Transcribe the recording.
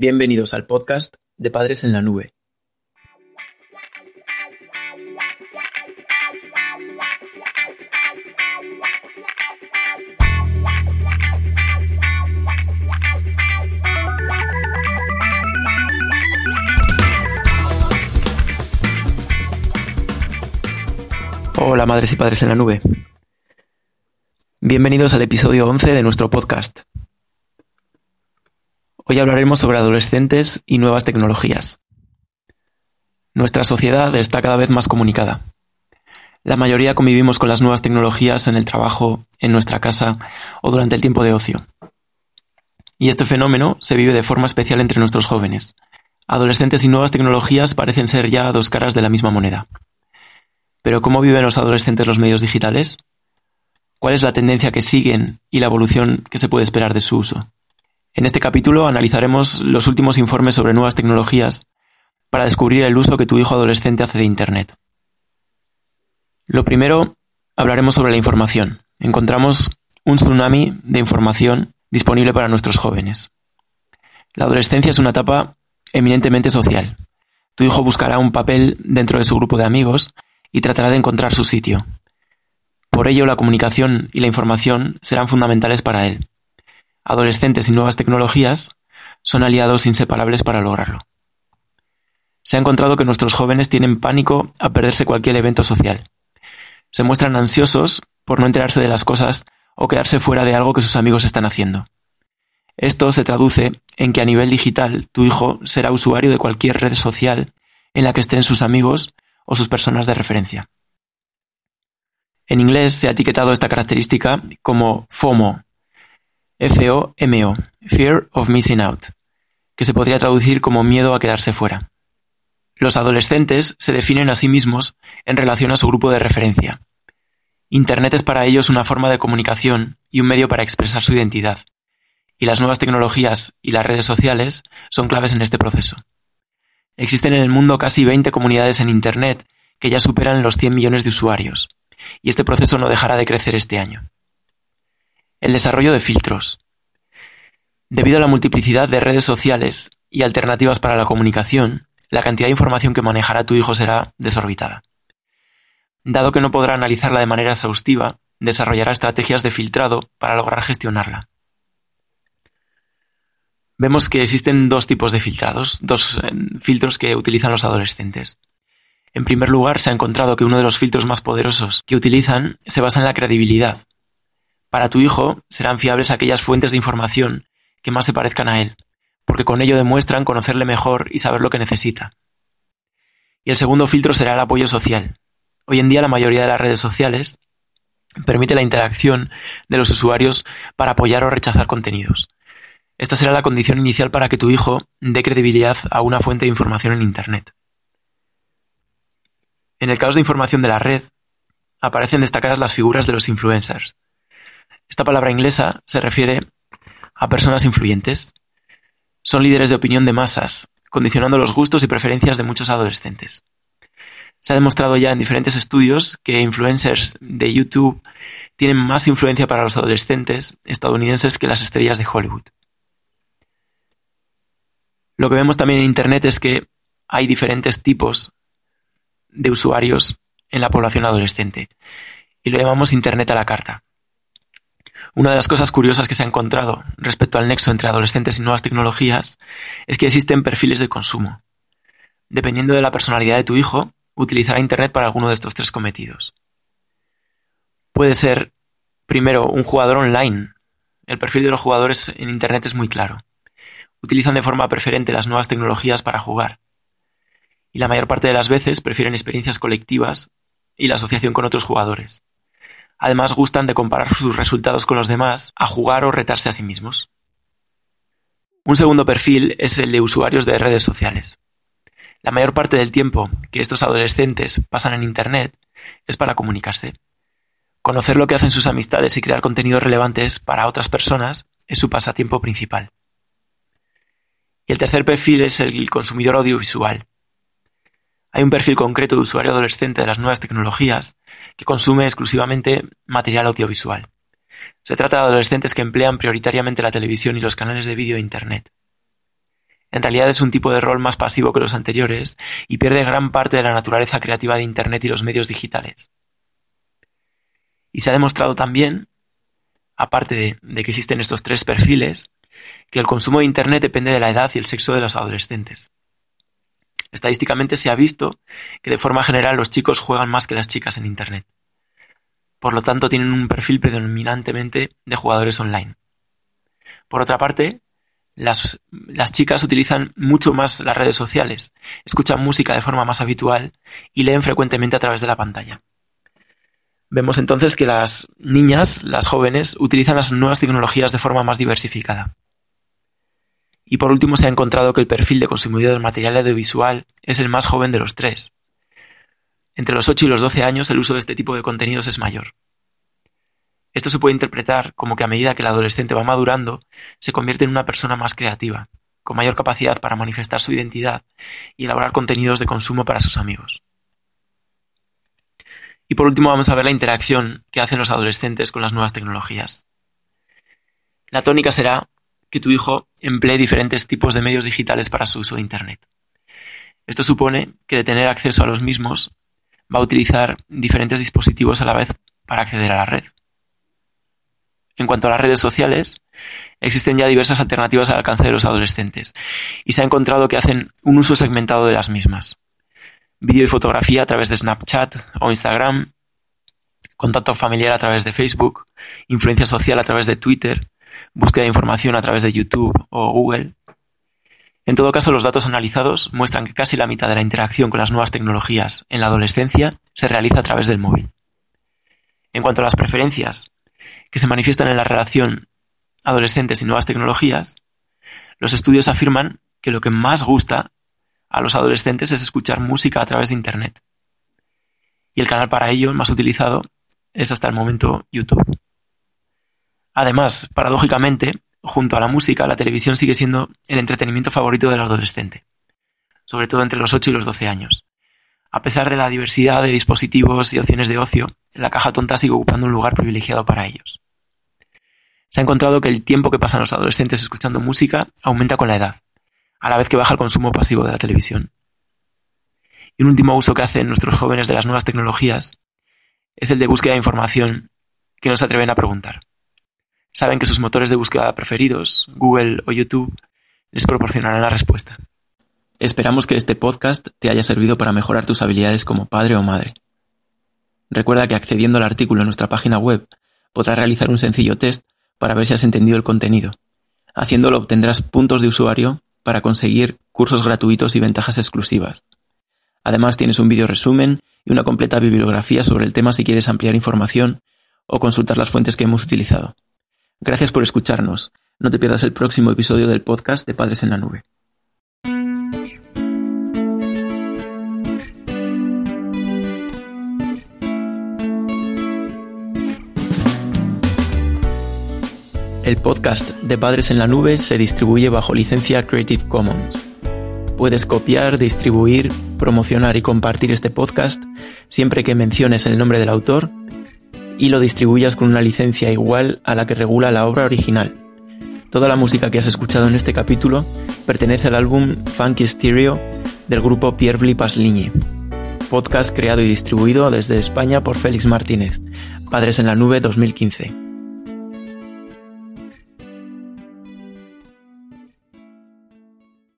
Bienvenidos al podcast de Padres en la Nube. Hola madres y padres en la nube. Bienvenidos al episodio 11 de nuestro podcast. Hoy hablaremos sobre adolescentes y nuevas tecnologías. Nuestra sociedad está cada vez más comunicada. La mayoría convivimos con las nuevas tecnologías en el trabajo, en nuestra casa o durante el tiempo de ocio. Y este fenómeno se vive de forma especial entre nuestros jóvenes. Adolescentes y nuevas tecnologías parecen ser ya dos caras de la misma moneda. Pero ¿cómo viven los adolescentes los medios digitales? ¿Cuál es la tendencia que siguen y la evolución que se puede esperar de su uso? En este capítulo analizaremos los últimos informes sobre nuevas tecnologías para descubrir el uso que tu hijo adolescente hace de Internet. Lo primero, hablaremos sobre la información. Encontramos un tsunami de información disponible para nuestros jóvenes. La adolescencia es una etapa eminentemente social. Tu hijo buscará un papel dentro de su grupo de amigos y tratará de encontrar su sitio. Por ello, la comunicación y la información serán fundamentales para él adolescentes y nuevas tecnologías son aliados inseparables para lograrlo. Se ha encontrado que nuestros jóvenes tienen pánico a perderse cualquier evento social. Se muestran ansiosos por no enterarse de las cosas o quedarse fuera de algo que sus amigos están haciendo. Esto se traduce en que a nivel digital tu hijo será usuario de cualquier red social en la que estén sus amigos o sus personas de referencia. En inglés se ha etiquetado esta característica como FOMO, FOMO, Fear of Missing Out, que se podría traducir como miedo a quedarse fuera. Los adolescentes se definen a sí mismos en relación a su grupo de referencia. Internet es para ellos una forma de comunicación y un medio para expresar su identidad, y las nuevas tecnologías y las redes sociales son claves en este proceso. Existen en el mundo casi 20 comunidades en Internet que ya superan los 100 millones de usuarios, y este proceso no dejará de crecer este año. El desarrollo de filtros. Debido a la multiplicidad de redes sociales y alternativas para la comunicación, la cantidad de información que manejará tu hijo será desorbitada. Dado que no podrá analizarla de manera exhaustiva, desarrollará estrategias de filtrado para lograr gestionarla. Vemos que existen dos tipos de filtrados, dos eh, filtros que utilizan los adolescentes. En primer lugar, se ha encontrado que uno de los filtros más poderosos que utilizan se basa en la credibilidad, para tu hijo serán fiables aquellas fuentes de información que más se parezcan a él, porque con ello demuestran conocerle mejor y saber lo que necesita. Y el segundo filtro será el apoyo social. Hoy en día la mayoría de las redes sociales permite la interacción de los usuarios para apoyar o rechazar contenidos. Esta será la condición inicial para que tu hijo dé credibilidad a una fuente de información en Internet. En el caos de información de la red, aparecen destacadas las figuras de los influencers, esta palabra inglesa se refiere a personas influyentes. Son líderes de opinión de masas, condicionando los gustos y preferencias de muchos adolescentes. Se ha demostrado ya en diferentes estudios que influencers de YouTube tienen más influencia para los adolescentes estadounidenses que las estrellas de Hollywood. Lo que vemos también en Internet es que hay diferentes tipos de usuarios en la población adolescente y lo llamamos Internet a la carta. Una de las cosas curiosas que se ha encontrado respecto al nexo entre adolescentes y nuevas tecnologías es que existen perfiles de consumo. Dependiendo de la personalidad de tu hijo, utilizará Internet para alguno de estos tres cometidos. Puede ser, primero, un jugador online. El perfil de los jugadores en Internet es muy claro. Utilizan de forma preferente las nuevas tecnologías para jugar. Y la mayor parte de las veces prefieren experiencias colectivas y la asociación con otros jugadores. Además gustan de comparar sus resultados con los demás, a jugar o retarse a sí mismos. Un segundo perfil es el de usuarios de redes sociales. La mayor parte del tiempo que estos adolescentes pasan en Internet es para comunicarse. Conocer lo que hacen sus amistades y crear contenidos relevantes para otras personas es su pasatiempo principal. Y el tercer perfil es el consumidor audiovisual. Hay un perfil concreto de usuario adolescente de las nuevas tecnologías que consume exclusivamente material audiovisual. Se trata de adolescentes que emplean prioritariamente la televisión y los canales de vídeo e Internet. en realidad es un tipo de rol más pasivo que los anteriores y pierde gran parte de la naturaleza creativa de Internet y los medios digitales. Y se ha demostrado también, aparte de, de que existen estos tres perfiles, que el consumo de Internet depende de la edad y el sexo de los adolescentes. Estadísticamente se ha visto que de forma general los chicos juegan más que las chicas en Internet. Por lo tanto, tienen un perfil predominantemente de jugadores online. Por otra parte, las, las, chicas utilizan mucho más las redes sociales, escuchan música de forma más habitual y leen frecuentemente a través de la pantalla. Vemos entonces que las niñas, las jóvenes, utilizan las nuevas tecnologías de forma más diversificada. Y por último se ha encontrado que el perfil de consumidor del material audiovisual es el más joven de los tres. Entre los 8 y los 12 años el uso de este tipo de contenidos es mayor. Esto se puede interpretar como que a medida que el adolescente va madurando, se convierte en una persona más creativa, con mayor capacidad para manifestar su identidad y elaborar contenidos de consumo para sus amigos. Y por último vamos a ver la interacción que hacen los adolescentes con las nuevas tecnologías. La tónica será que tu hijo emplee diferentes tipos de medios digitales para su uso de Internet. Esto supone que de tener acceso a los mismos va a utilizar diferentes dispositivos a la vez para acceder a la red. En cuanto a las redes sociales, existen ya diversas alternativas al alcance de los adolescentes y se ha encontrado que hacen un uso segmentado de las mismas. Vídeo y fotografía a través de Snapchat o Instagram, contacto familiar a través de Facebook, influencia social a través de Twitter, búsqueda de información a través de YouTube o Google. En todo caso, los datos analizados muestran que casi la mitad de la interacción con las nuevas tecnologías en la adolescencia se realiza a través del móvil. En cuanto a las preferencias que se manifiestan en la relación adolescentes y nuevas tecnologías, los estudios afirman que lo que más gusta a los adolescentes es escuchar música a través de Internet. Y el canal para ello más utilizado es hasta el momento YouTube. Además, paradójicamente, junto a la música, la televisión sigue siendo el entretenimiento favorito del adolescente, sobre todo entre los 8 y los 12 años. A pesar de la diversidad de dispositivos y opciones de ocio, la caja tonta sigue ocupando un lugar privilegiado para ellos. Se ha encontrado que el tiempo que pasan los adolescentes escuchando música aumenta con la edad, a la vez que baja el consumo pasivo de la televisión. Y un último uso que hacen nuestros jóvenes de las nuevas tecnologías es el de búsqueda de información que no se atreven a preguntar saben que sus motores de búsqueda preferidos, Google o YouTube, les proporcionarán la respuesta. Esperamos que este podcast te haya servido para mejorar tus habilidades como padre o madre. Recuerda que accediendo al artículo en nuestra página web podrás realizar un sencillo test para ver si has entendido el contenido. Haciéndolo obtendrás puntos de usuario para conseguir cursos gratuitos y ventajas exclusivas. Además tienes un vídeo resumen y una completa bibliografía sobre el tema si quieres ampliar información o consultar las fuentes que hemos utilizado. Gracias por escucharnos. No te pierdas el próximo episodio del podcast de Padres en la Nube. El podcast de Padres en la Nube se distribuye bajo licencia Creative Commons. Puedes copiar, distribuir, promocionar y compartir este podcast siempre que menciones el nombre del autor y lo distribuyas con una licencia igual a la que regula la obra original. Toda la música que has escuchado en este capítulo pertenece al álbum Funky Stereo del grupo Pierre Pasligne, podcast creado y distribuido desde España por Félix Martínez, Padres en la Nube 2015.